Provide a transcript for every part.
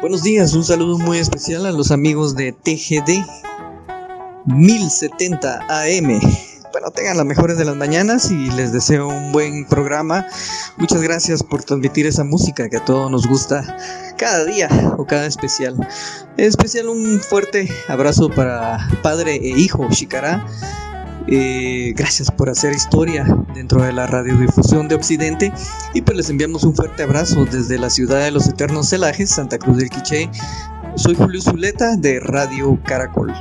Buenos días, un saludo muy especial a los amigos de TGD 1070 AM. Bueno, tengan las mejores de las mañanas y les deseo un buen programa. Muchas gracias por transmitir esa música que a todos nos gusta cada día o cada especial. En especial un fuerte abrazo para padre e hijo Shikara. Eh, gracias por hacer historia dentro de la radiodifusión de Occidente y pues les enviamos un fuerte abrazo desde la ciudad de los eternos celajes, Santa Cruz del Quiché. Soy Julio Zuleta de Radio Caracol.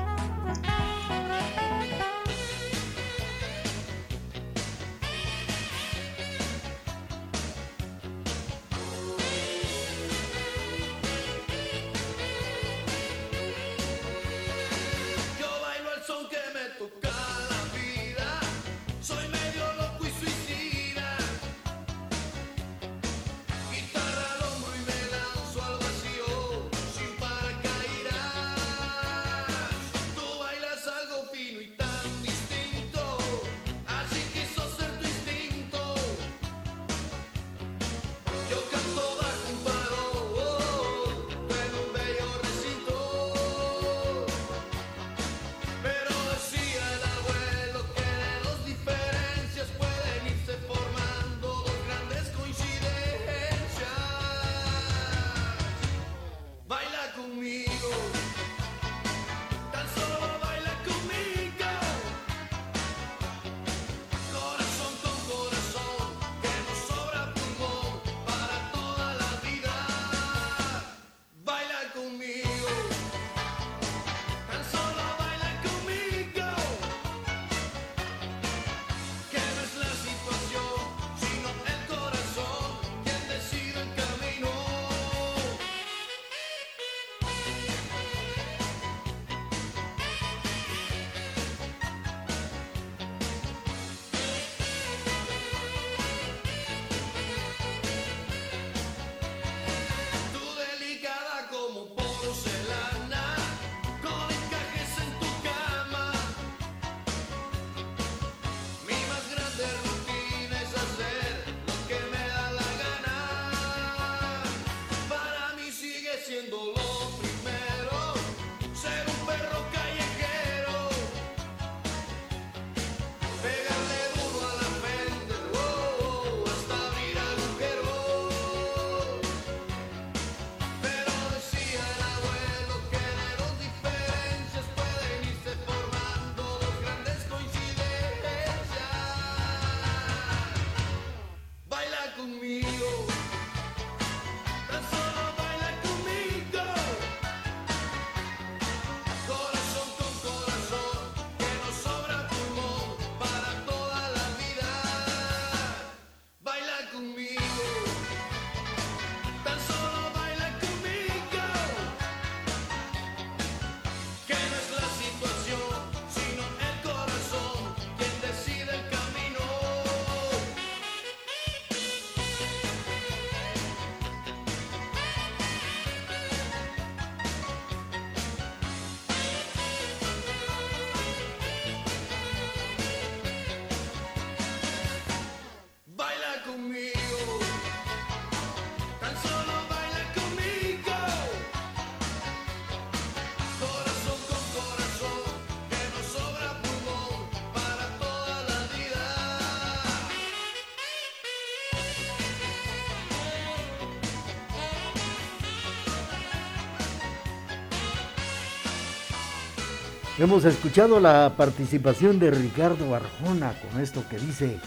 Hemos escuchado la participación de Ricardo Arjona con esto que dice,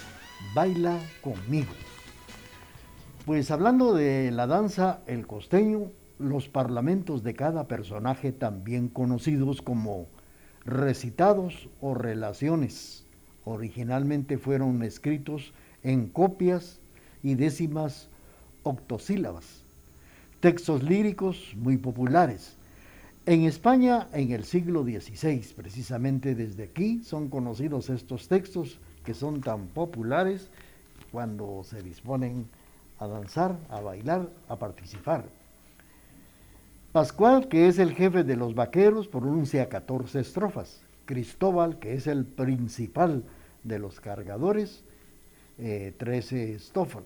baila conmigo. Pues hablando de la danza, el costeño, los parlamentos de cada personaje también conocidos como recitados o relaciones, originalmente fueron escritos en copias y décimas octosílabas, textos líricos muy populares en España, en el siglo XVI, precisamente desde aquí, son conocidos estos textos que son tan populares cuando se disponen a danzar, a bailar, a participar. Pascual, que es el jefe de los vaqueros, pronuncia 14 estrofas. Cristóbal, que es el principal de los cargadores, 13 eh,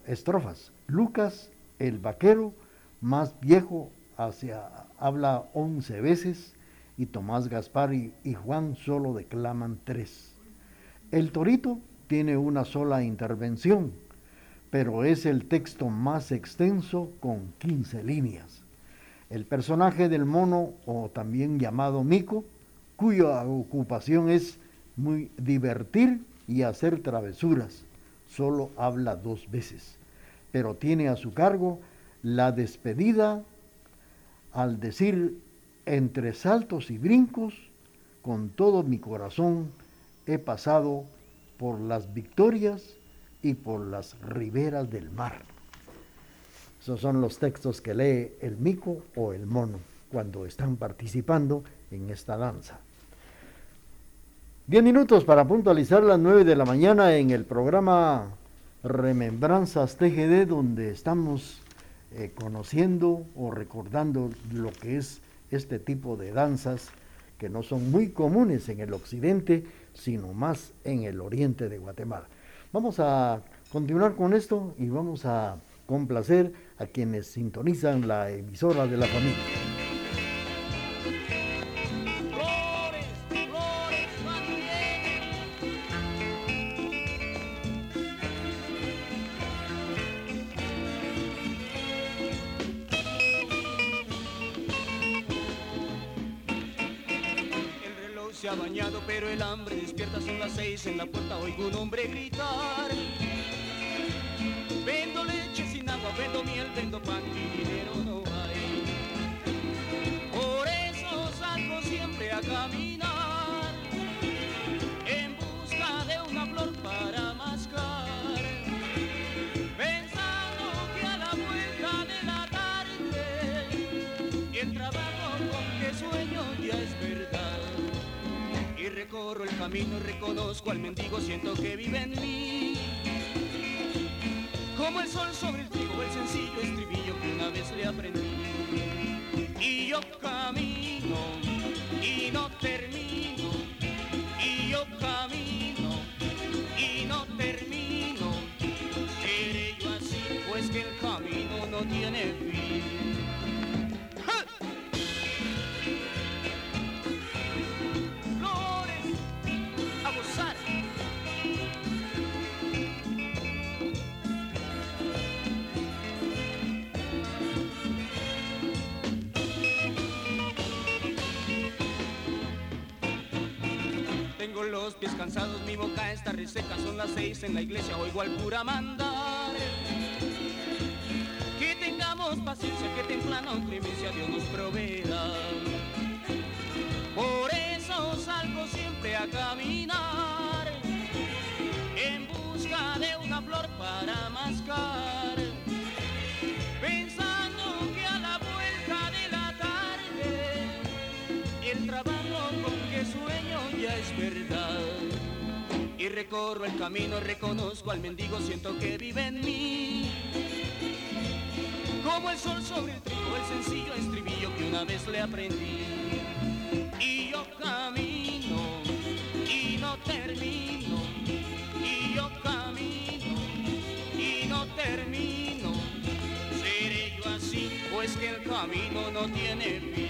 estrofas. Lucas, el vaquero más viejo hacia, habla 11 veces y Tomás Gaspar y, y Juan solo declaman tres. El torito tiene una sola intervención, pero es el texto más extenso con 15 líneas. El personaje del mono, o también llamado Mico, cuya ocupación es muy divertir y hacer travesuras, solo habla dos veces, pero tiene a su cargo la despedida al decir entre saltos y brincos, con todo mi corazón he pasado por las victorias y por las riberas del mar. Esos son los textos que lee el mico o el mono cuando están participando en esta danza. Diez minutos para puntualizar las nueve de la mañana en el programa Remembranzas TGD, donde estamos eh, conociendo o recordando lo que es este tipo de danzas que no son muy comunes en el occidente, sino más en el oriente de Guatemala. Vamos a continuar con esto y vamos a complacer a quienes sintonizan la emisora de la familia. Y yo los pies cansados, mi boca está reseca, son las seis en la iglesia, oigo al cura mandar. Que tengamos paciencia, que temprano clemencia Dios nos provea. Por eso salgo siempre a caminar, en busca de una flor para mascar. Recorro el camino, reconozco al mendigo, siento que vive en mí. Como el sol sobre el trigo, el sencillo estribillo que una vez le aprendí. Y yo camino y no termino. Y yo camino y no termino. Seré yo así, pues que el camino no tiene fin.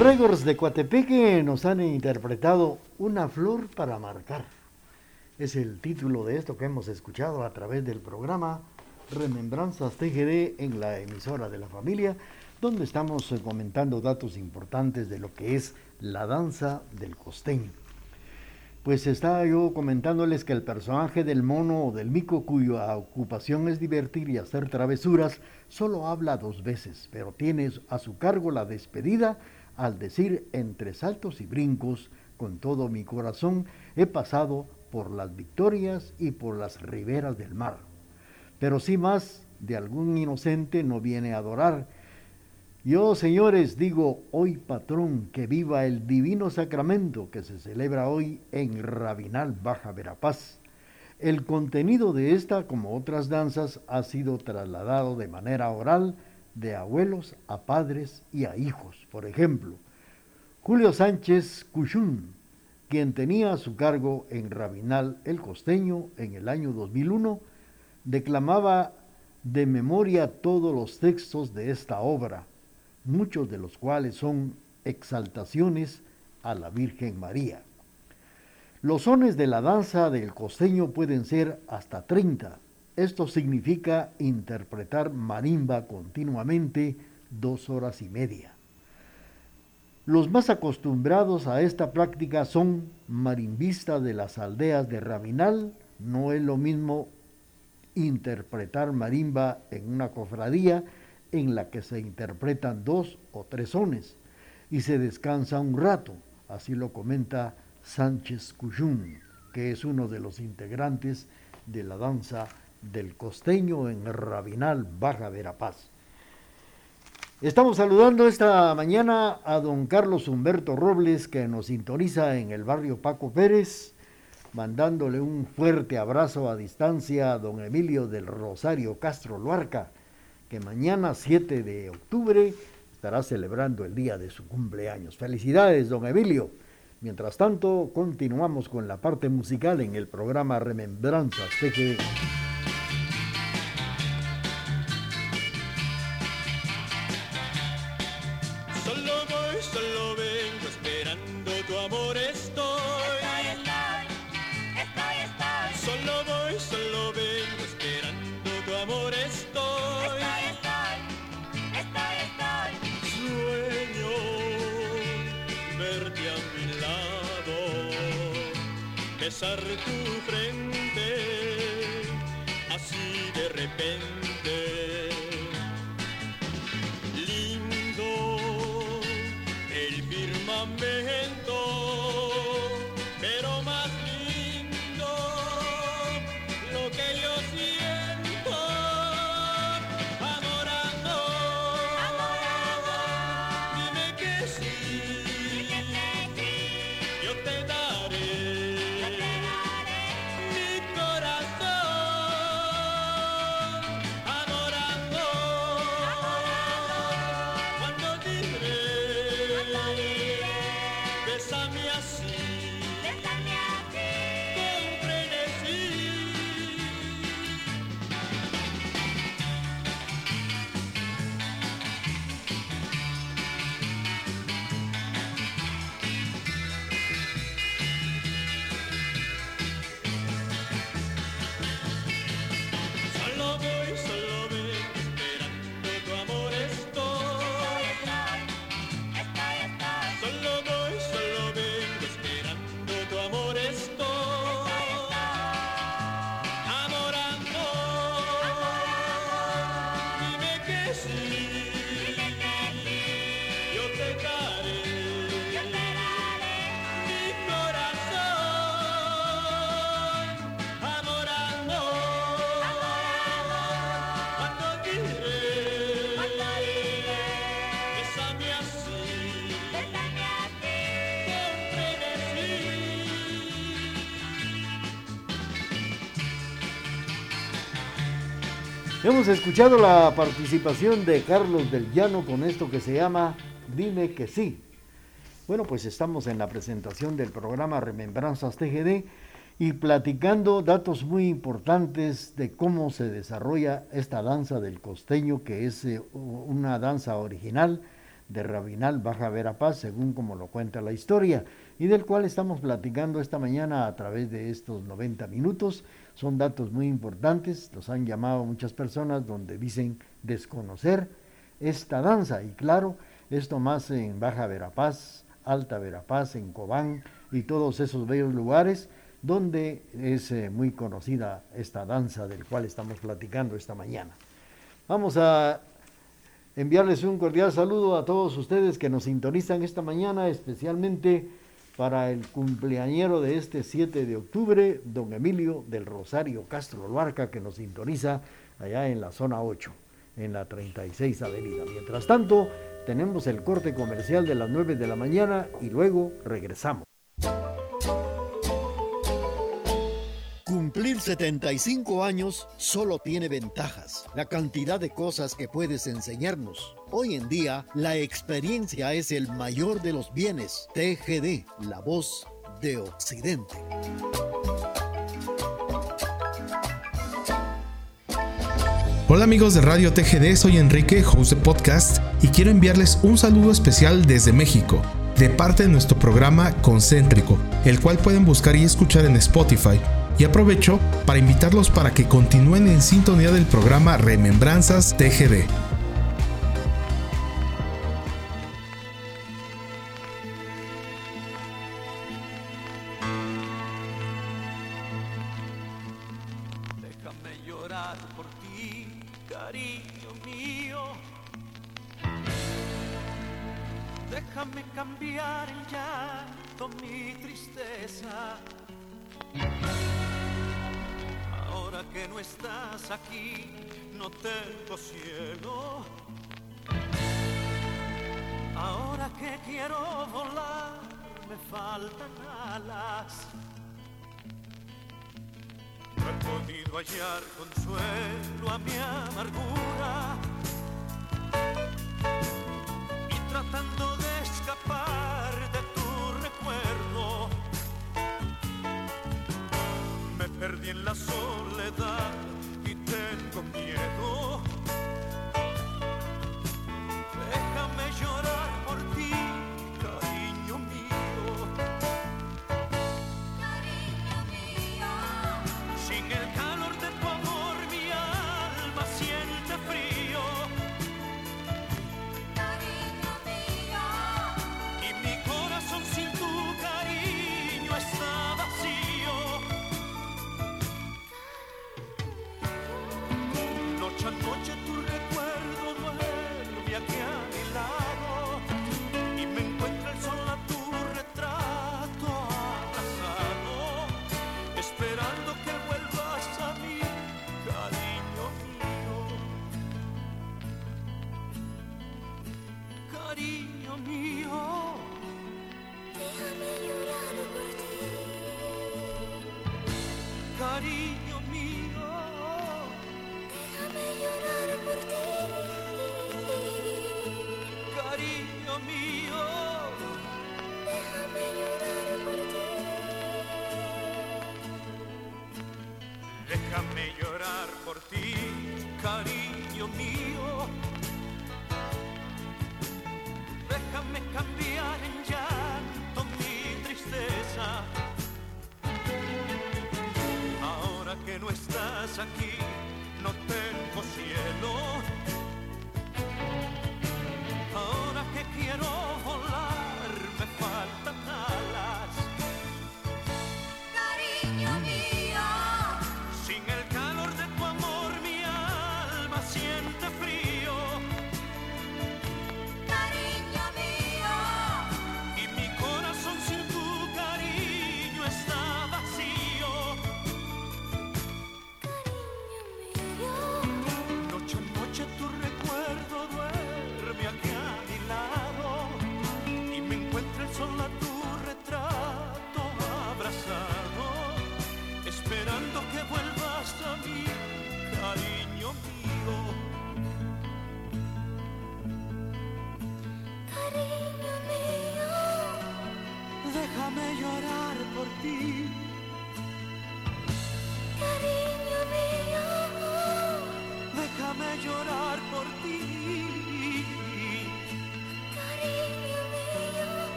Los Regors de Coatepeque nos han interpretado Una flor para marcar. Es el título de esto que hemos escuchado a través del programa Remembranzas TGD en la emisora de la familia, donde estamos comentando datos importantes de lo que es la danza del costeño. Pues estaba yo comentándoles que el personaje del mono o del mico, cuya ocupación es divertir y hacer travesuras, solo habla dos veces, pero tiene a su cargo la despedida al decir entre saltos y brincos, con todo mi corazón he pasado por las victorias y por las riberas del mar. Pero si más de algún inocente no viene a adorar. Yo, señores, digo hoy, patrón, que viva el divino sacramento que se celebra hoy en Rabinal, Baja Verapaz. El contenido de esta, como otras danzas, ha sido trasladado de manera oral de abuelos a padres y a hijos. Por ejemplo, Julio Sánchez Cuchún, quien tenía a su cargo en Rabinal el Costeño en el año 2001, declamaba de memoria todos los textos de esta obra, muchos de los cuales son exaltaciones a la Virgen María. Los sones de la danza del costeño pueden ser hasta 30. Esto significa interpretar marimba continuamente dos horas y media. Los más acostumbrados a esta práctica son marimbistas de las aldeas de Raminal. No es lo mismo interpretar marimba en una cofradía en la que se interpretan dos o tres sones y se descansa un rato. Así lo comenta Sánchez Cuyún, que es uno de los integrantes de la danza del costeño en Rabinal, Baja Verapaz. Estamos saludando esta mañana a don Carlos Humberto Robles, que nos sintoniza en el barrio Paco Pérez, mandándole un fuerte abrazo a distancia a don Emilio del Rosario Castro Luarca, que mañana 7 de octubre estará celebrando el día de su cumpleaños. Felicidades, don Emilio. Mientras tanto, continuamos con la parte musical en el programa Remembranzas TGD. Hemos escuchado la participación de Carlos del Llano con esto que se llama Dime que sí. Bueno, pues estamos en la presentación del programa Remembranzas TGD y platicando datos muy importantes de cómo se desarrolla esta danza del costeño, que es eh, una danza original de Rabinal Baja Verapaz, según como lo cuenta la historia, y del cual estamos platicando esta mañana a través de estos 90 minutos. Son datos muy importantes, los han llamado muchas personas donde dicen desconocer esta danza, y claro, esto más en Baja Verapaz, Alta Verapaz, en Cobán, y todos esos bellos lugares donde es eh, muy conocida esta danza del cual estamos platicando esta mañana. Vamos a enviarles un cordial saludo a todos ustedes que nos sintonizan esta mañana, especialmente para el cumpleañero de este 7 de octubre, don Emilio del Rosario Castro Luarca, que nos sintoniza allá en la zona 8, en la 36 Avenida. Mientras tanto, tenemos el corte comercial de las 9 de la mañana y luego regresamos. Cumplir 75 años solo tiene ventajas, la cantidad de cosas que puedes enseñarnos. Hoy en día, la experiencia es el mayor de los bienes. TGD, la voz de Occidente. Hola amigos de Radio TGD, soy Enrique, host de podcast, y quiero enviarles un saludo especial desde México, de parte de nuestro programa Concéntrico, el cual pueden buscar y escuchar en Spotify y aprovecho para invitarlos para que continúen en sintonía del programa Remembranzas TGD.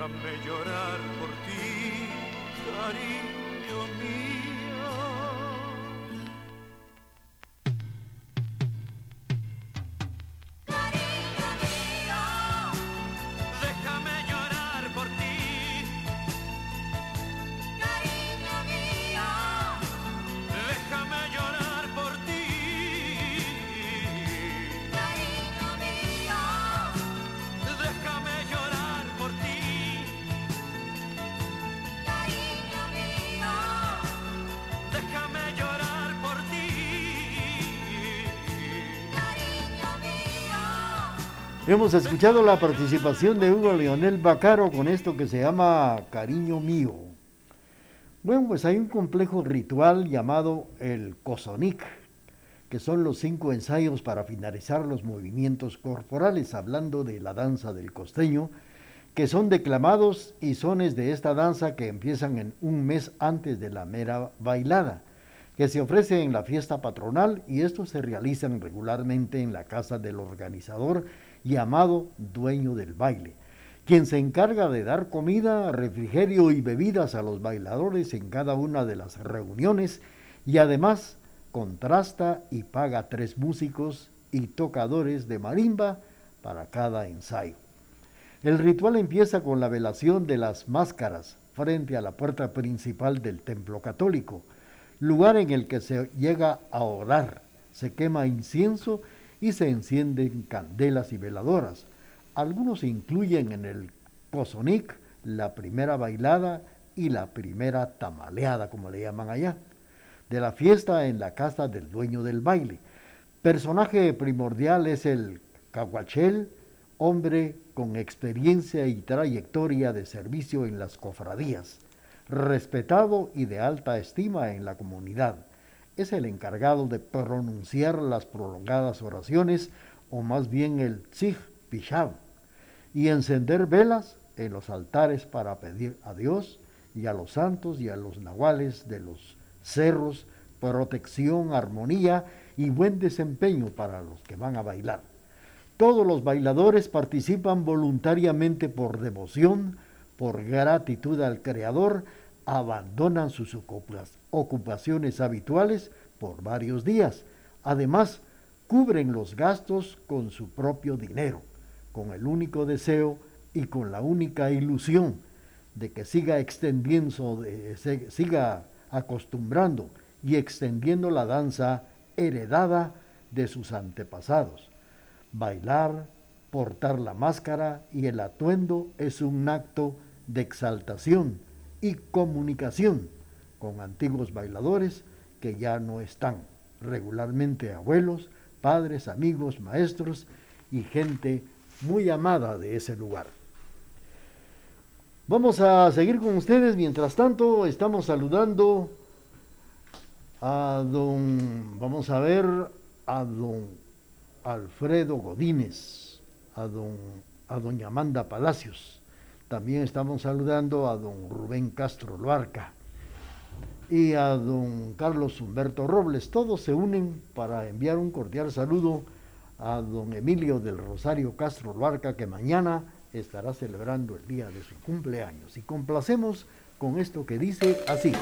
Déjame llorar Hemos escuchado la participación de Hugo Leonel Bacaro con esto que se llama Cariño Mío. Bueno, pues hay un complejo ritual llamado el Cosonik, que son los cinco ensayos para finalizar los movimientos corporales, hablando de la danza del costeño, que son declamados y sones de esta danza que empiezan en un mes antes de la mera bailada, que se ofrece en la fiesta patronal y estos se realizan regularmente en la casa del organizador llamado dueño del baile, quien se encarga de dar comida, refrigerio y bebidas a los bailadores en cada una de las reuniones y además contrasta y paga tres músicos y tocadores de marimba para cada ensayo. El ritual empieza con la velación de las máscaras frente a la puerta principal del templo católico, lugar en el que se llega a orar, se quema incienso y se encienden candelas y veladoras. Algunos incluyen en el Pozonic la primera bailada y la primera tamaleada, como le llaman allá, de la fiesta en la casa del dueño del baile. Personaje primordial es el caguachel, hombre con experiencia y trayectoria de servicio en las cofradías, respetado y de alta estima en la comunidad es el encargado de pronunciar las prolongadas oraciones, o más bien el tzig pishab, y encender velas en los altares para pedir a Dios y a los santos y a los nahuales de los cerros protección, armonía y buen desempeño para los que van a bailar. Todos los bailadores participan voluntariamente por devoción, por gratitud al Creador, abandonan sus ocupaciones habituales por varios días. Además, cubren los gastos con su propio dinero, con el único deseo y con la única ilusión de que siga extendiendo, siga acostumbrando y extendiendo la danza heredada de sus antepasados. Bailar, portar la máscara y el atuendo es un acto de exaltación y comunicación con antiguos bailadores que ya no están, regularmente abuelos, padres, amigos, maestros y gente muy amada de ese lugar. Vamos a seguir con ustedes, mientras tanto estamos saludando a don, vamos a ver, a don Alfredo Godínez, a don, a doña Amanda Palacios. También estamos saludando a don Rubén Castro Loarca y a don Carlos Humberto Robles. Todos se unen para enviar un cordial saludo a don Emilio del Rosario Castro Loarca, que mañana estará celebrando el día de su cumpleaños. Y complacemos con esto que dice así.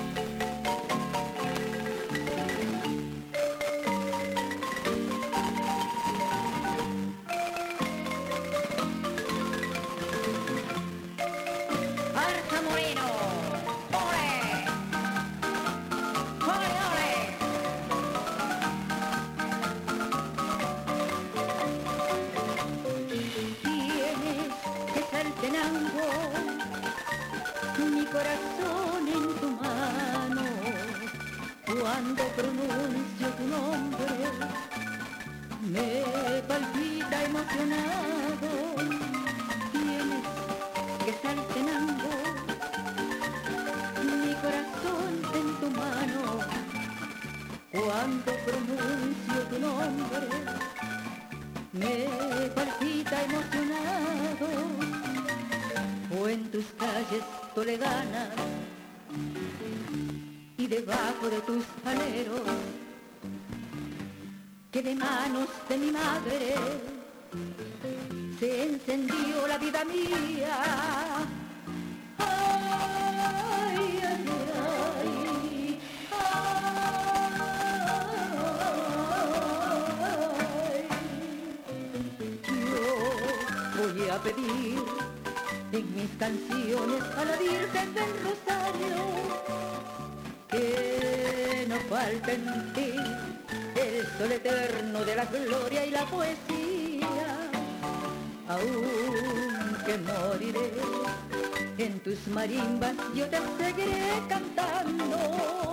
Canciones a la Virgen del Rosario. Que no falte en ti el sol eterno de la gloria y la poesía. Aunque moriré en tus marimbas yo te seguiré cantando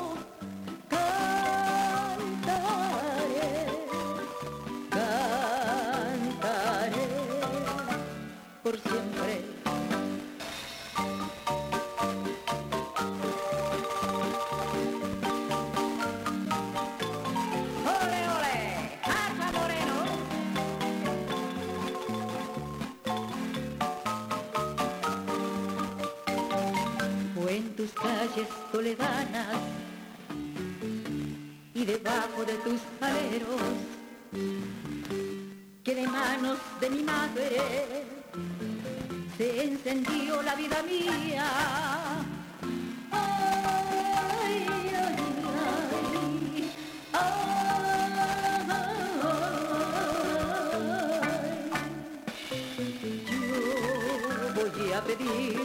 a pedir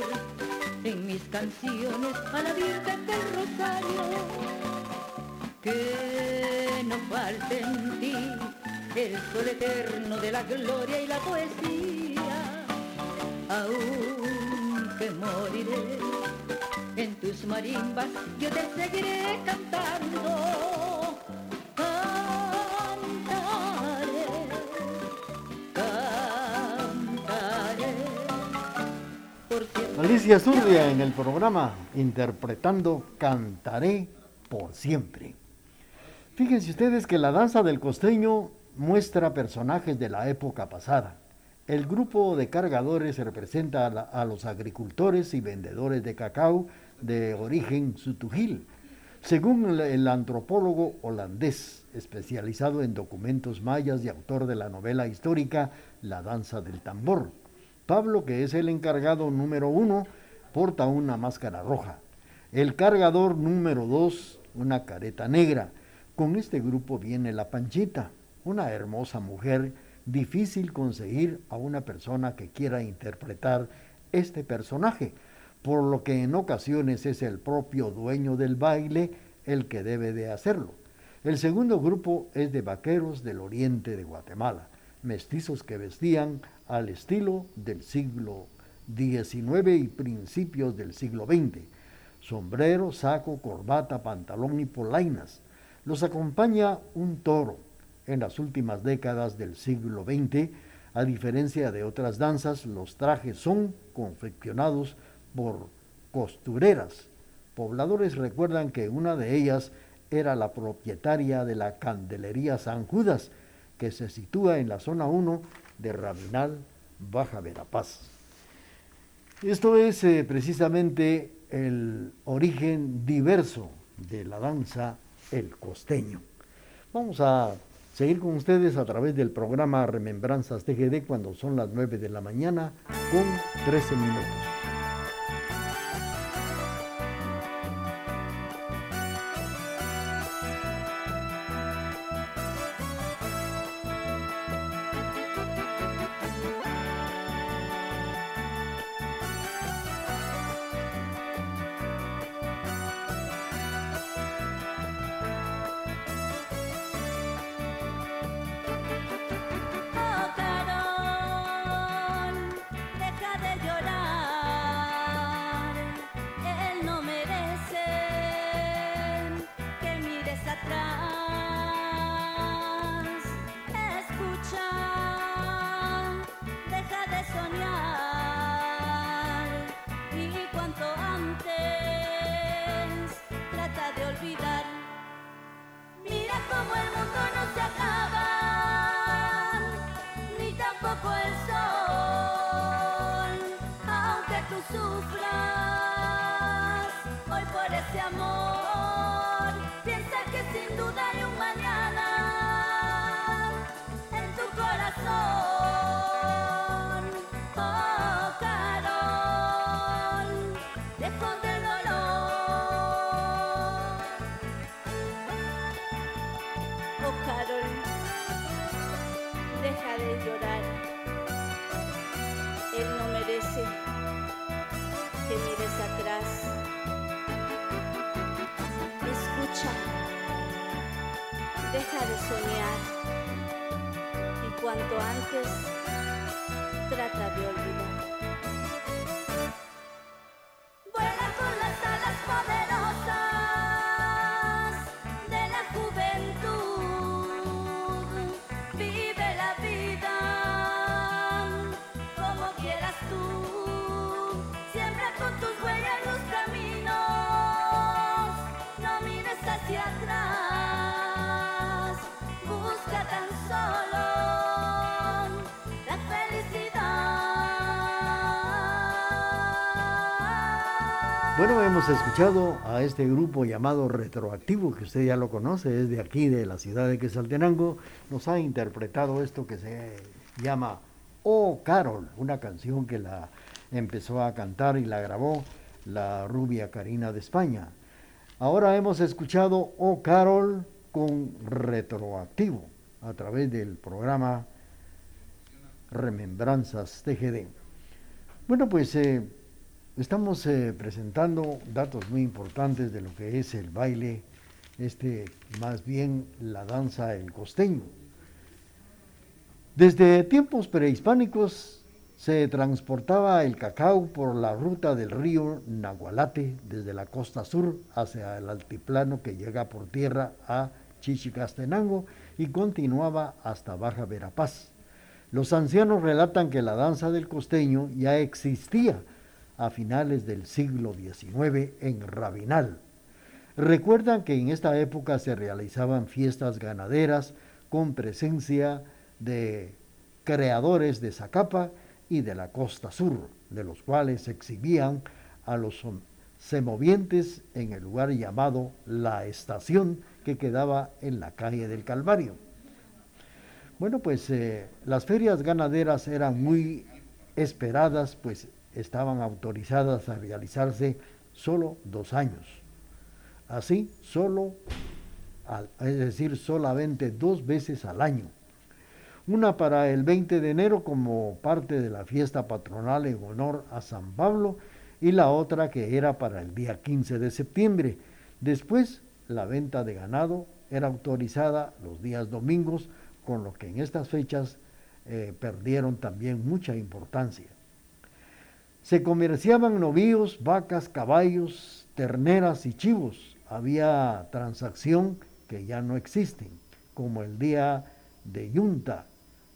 en mis canciones a la Virgen del Rosario que no falte en ti el sol eterno de la gloria y la poesía. Aunque moriré en tus marimbas, yo te seguiré cantando. Alicia Zurria en el programa interpretando Cantaré por siempre. Fíjense ustedes que la danza del costeño muestra personajes de la época pasada. El grupo de cargadores representa a, los agricultores y vendedores de cacao de origen sutujil, según el antropólogo holandés especializado en documentos mayas y autor de la novela histórica La danza del tambor. Pablo, que es el encargado número uno, porta una máscara roja. El cargador número dos, una careta negra. Con este grupo viene la Panchita, una hermosa mujer, difícil conseguir a una persona que quiera interpretar este personaje, por lo que en ocasiones es el propio dueño del baile el que debe de hacerlo. El segundo grupo es de vaqueros del oriente de Guatemala, mestizos que vestían al estilo del siglo XIX y principios del siglo XX. Sombrero, saco, corbata, pantalón y polainas. Los acompaña un toro. En las últimas décadas del siglo XX, a diferencia de otras danzas, los trajes son confeccionados por costureras. Pobladores recuerdan que una de ellas era la propietaria de la Candelería San Judas, que se sitúa en la zona 1 de Rabinal, Baja Verapaz. Esto es eh, precisamente el origen diverso de la danza el costeño. Vamos a seguir con ustedes a través del programa Remembranzas TGD cuando son las 9 de la mañana con 13 minutos. Deja de soñar. Y cuanto antes, trata de olvidar. hacia atrás, busca tan solo la felicidad. Bueno, hemos escuchado a este grupo llamado Retroactivo, que usted ya lo conoce, es de aquí, de la ciudad de Quesaltenango, nos ha interpretado esto que se llama Oh Carol, una canción que la empezó a cantar y la grabó la rubia Karina de España. Ahora hemos escuchado Oh Carol con Retroactivo a través del programa Remembranzas TGD. Bueno, pues eh, estamos eh, presentando datos muy importantes de lo que es el baile, este más bien la danza el costeño. Desde tiempos prehispánicos se transportaba el cacao por la ruta del río Nahualate desde la costa sur hacia el altiplano que llega por tierra a Chichicastenango y continuaba hasta Baja Verapaz. Los ancianos relatan que la danza del costeño ya existía a finales del siglo XIX en Rabinal. Recuerdan que en esta época se realizaban fiestas ganaderas con presencia de creadores de Zacapa y de la costa sur, de los cuales exhibían a los semovientes en el lugar llamado La Estación, que quedaba en la calle del Calvario. Bueno, pues eh, las ferias ganaderas eran muy esperadas, pues estaban autorizadas a realizarse solo dos años. Así, solo, es decir, solamente dos veces al año. Una para el 20 de enero como parte de la fiesta patronal en honor a San Pablo y la otra que era para el día 15 de septiembre. Después, la venta de ganado era autorizada los días domingos con lo que en estas fechas eh, perdieron también mucha importancia. Se comerciaban novíos, vacas, caballos, terneras y chivos. Había transacción que ya no existen, como el día de yunta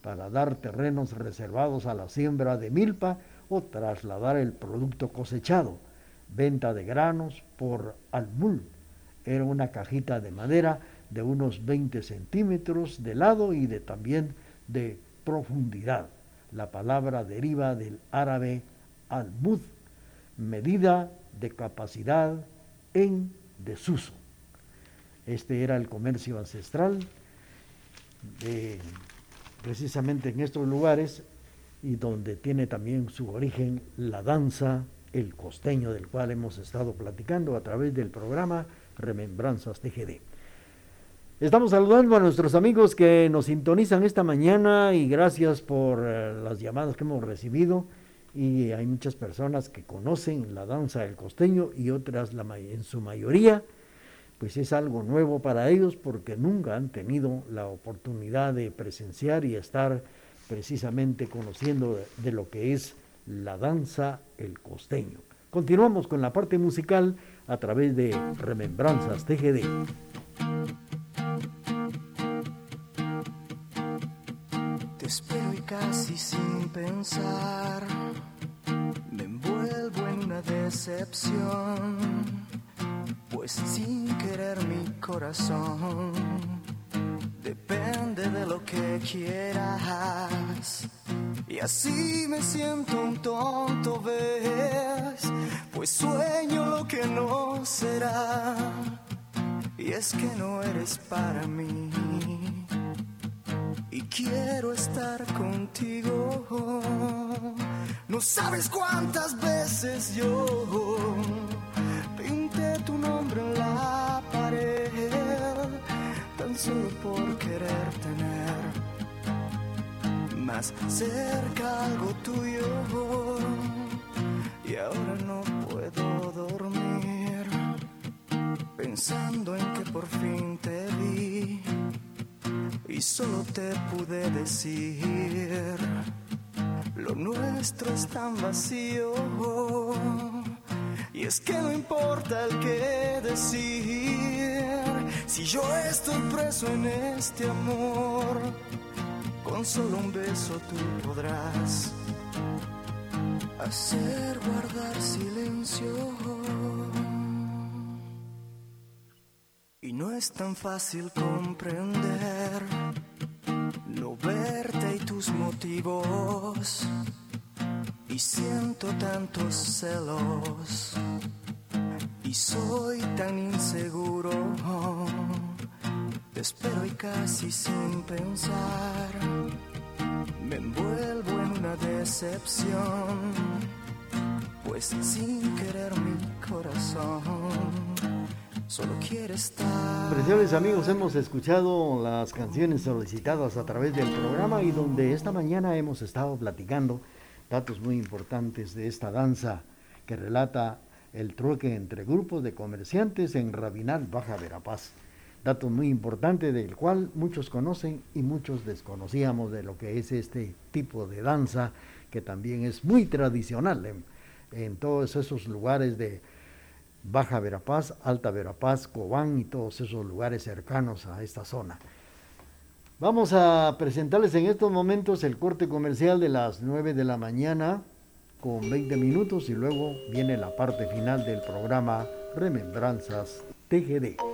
para dar terrenos reservados a la siembra de milpa o trasladar el producto cosechado. Venta de granos por almul. Era una cajita de madera de unos 20 centímetros de lado y de también de profundidad. La palabra deriva del árabe al-mud, medida de capacidad en desuso. Este era el comercio ancestral precisamente en estos lugares y donde tiene también su origen la danza, el costeño del cual hemos estado platicando a través del programa Remembranzas TGD. Estamos saludando a nuestros amigos que nos sintonizan esta mañana y gracias por eh, las llamadas que hemos recibido. Y hay muchas personas que conocen la danza del costeño y otras en su mayoría, pues es algo nuevo para ellos porque nunca han tenido la oportunidad de presenciar y estar precisamente conociendo de, lo que es la danza el costeño. Continuamos con la parte musical a través de Remembranzas TGD. Te espero y casi sin pensar me envuelvo en una decepción, pues sin querer mi corazón depende de lo que quieras. Y así me siento un tonto, ves, pues sueño lo que no será. Y es que no eres para mí y quiero estar contigo. No sabes cuántas veces yo pinté tu nombre en la pared, tan solo por querer tener más cerca algo tuyo. Y ahora no puedo dormir pensando en que por fin te vi y solo te pude decir, lo nuestro es tan vacío. Es que no importa el que decir, si yo estoy preso en este amor, con solo un beso tú podrás hacer guardar silencio. Y no es tan fácil comprender, no verte y tus motivos. Y siento tantos celos. Y soy tan inseguro, te espero y casi sin pensar, me envuelvo en una decepción, pues sin querer mi corazón solo quiere estar. Preciosos amigos, hemos escuchado las canciones solicitadas a través del programa y donde esta mañana hemos estado platicando datos muy importantes de esta danza que relata el trueque entre grupos de comerciantes en Rabinal, Baja Verapaz. Datos muy importantes del cual muchos conocen y muchos desconocíamos de lo que es este tipo de danza que también es muy tradicional en, en todos esos lugares de Baja Verapaz, Alta Verapaz, Cobán y todos esos lugares cercanos a esta zona. Vamos a presentarles en estos momentos el corte comercial de las 9 de la mañana con 20 minutos y luego viene la parte final del programa Remembranzas TGD.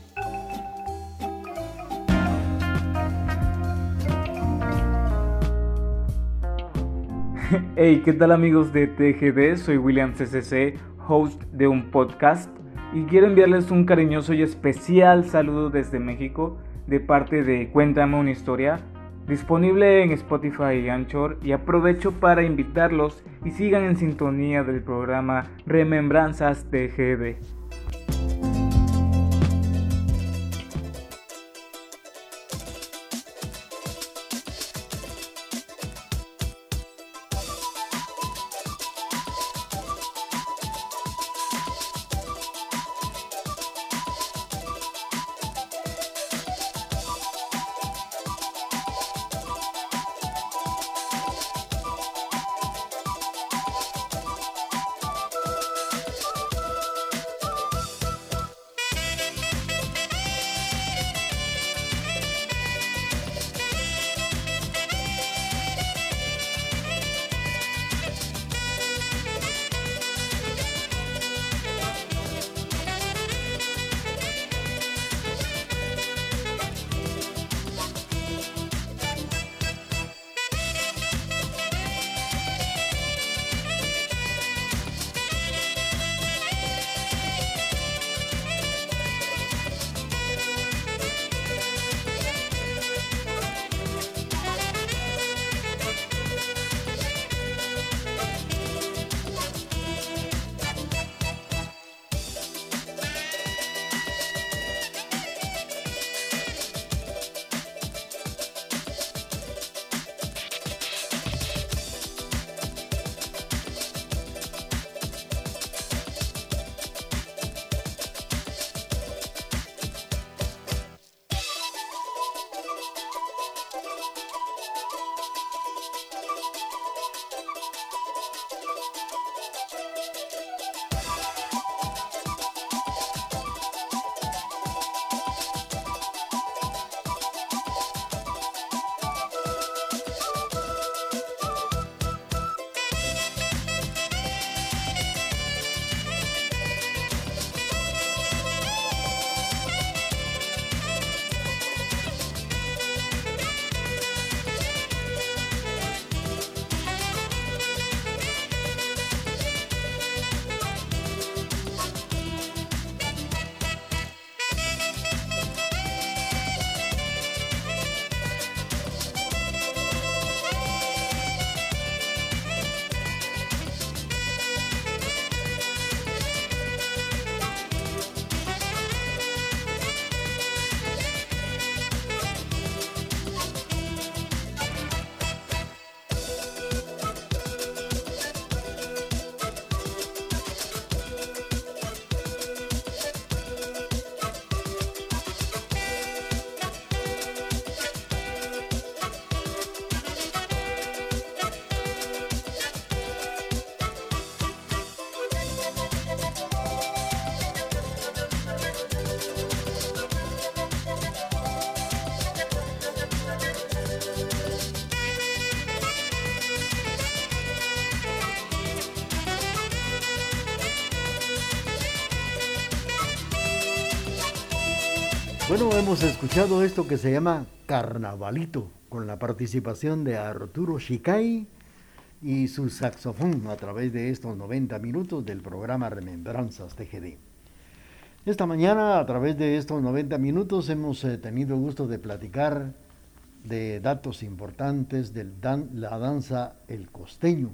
Hey, ¿qué tal amigos de TGD? Soy William CCC, host de un podcast y quiero enviarles un cariñoso y especial saludo desde México de parte de Cuéntame una historia, disponible en Spotify y Anchor y aprovecho para invitarlos y sigan en sintonía del programa Remembranzas TGD. Bueno, hemos escuchado esto que se llama Carnavalito, con la participación de Arturo Shikai y su saxofón a través de estos 90 minutos del programa Remembranzas TGD. Esta mañana, a través de estos 90 minutos, hemos eh, tenido el gusto de platicar de datos importantes de la danza El Costeño.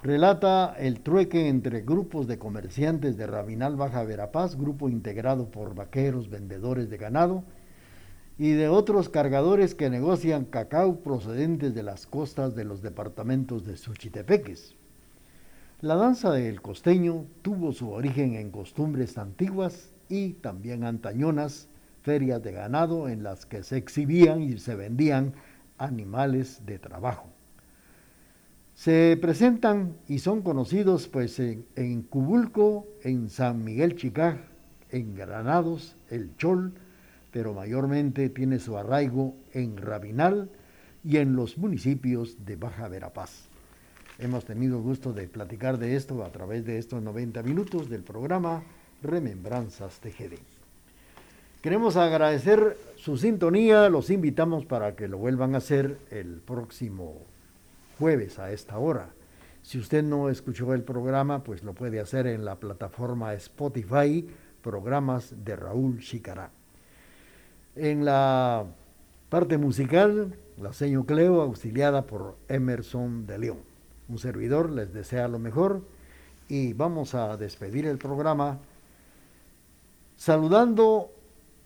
Relata el trueque entre grupos de comerciantes de Rabinal Baja Verapaz, grupo integrado por vaqueros, vendedores de ganado, y de otros cargadores que negocian cacao procedentes de las costas de los departamentos de Suchitepeques. La danza del costeño tuvo su origen en costumbres antiguas y también antañonas, ferias de ganado en las que se exhibían y se vendían animales de trabajo. Se presentan y son conocidos pues en, Cubulco, en San Miguel Chicaj, en Granados, El Chol, pero mayormente tiene su arraigo en Rabinal y en los municipios de Baja Verapaz. Hemos tenido gusto de platicar de esto a través de estos 90 minutos del programa Remembranzas TGD. Queremos agradecer su sintonía, los invitamos para que lo vuelvan a hacer el próximo jueves a esta hora. Si usted no escuchó el programa, pues lo puede hacer en la plataforma Spotify, programas de Raúl Chicará. En la parte musical, la seño Cleo, auxiliada por Emerson de León. Un servidor les desea lo mejor y vamos a despedir el programa saludando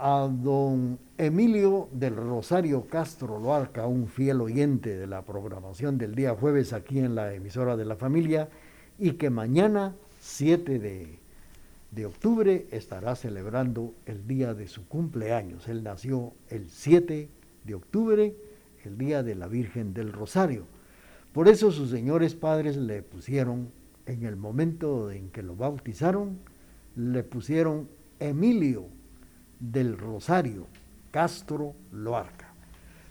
a don Emilio del Rosario Castro Loarca, un fiel oyente de la programación del día jueves aquí en la emisora de la familia y que mañana 7 de de octubre estará celebrando el día de su cumpleaños. Él nació el 7 de octubre, el día de la Virgen del Rosario. Por eso sus señores padres le pusieron, en el momento en que lo bautizaron, le pusieron Emilio del Rosario Castro Loarca.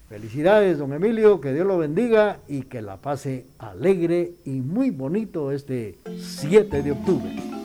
Felicidades, don Emilio, que Dios lo bendiga y que la pase alegre y muy bonito este 7 de octubre.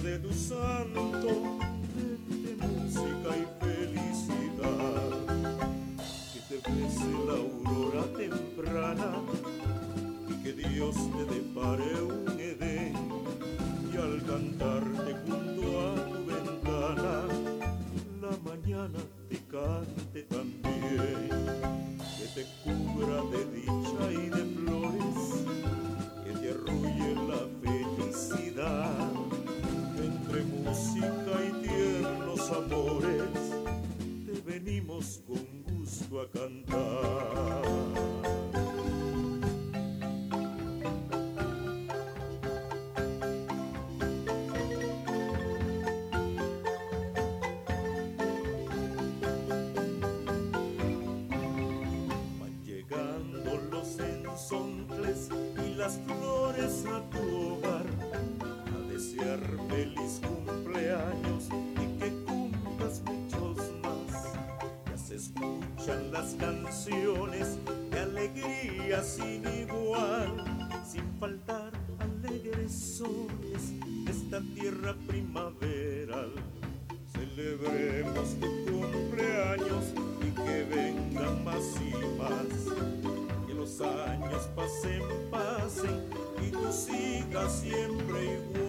Día de tu santo canciones de alegría sin igual, sin faltar alegres soles de esta tierra primaveral. Celebremos tu cumpleaños y que vengan más y más los años pasen, pasen y tú sigas siempre igual.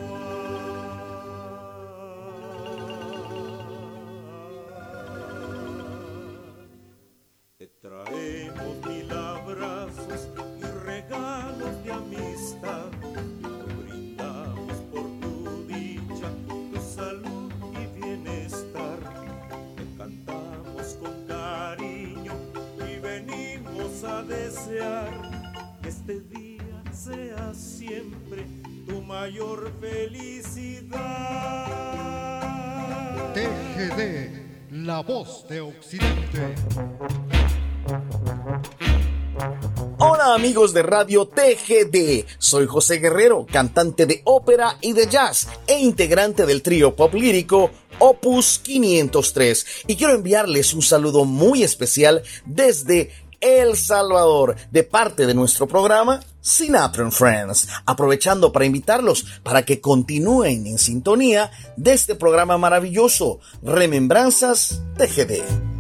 La voz de Occidente. Hola amigos de Radio TGD, soy José Guerrero, cantante de ópera y de jazz e integrante del trío pop lírico Opus 503 y quiero enviarles un saludo muy especial desde El Salvador de parte de nuestro programa Sinatra Friends, aprovechando para invitarlos para que continúen en sintonía de este programa maravilloso, Remembranzas TGD.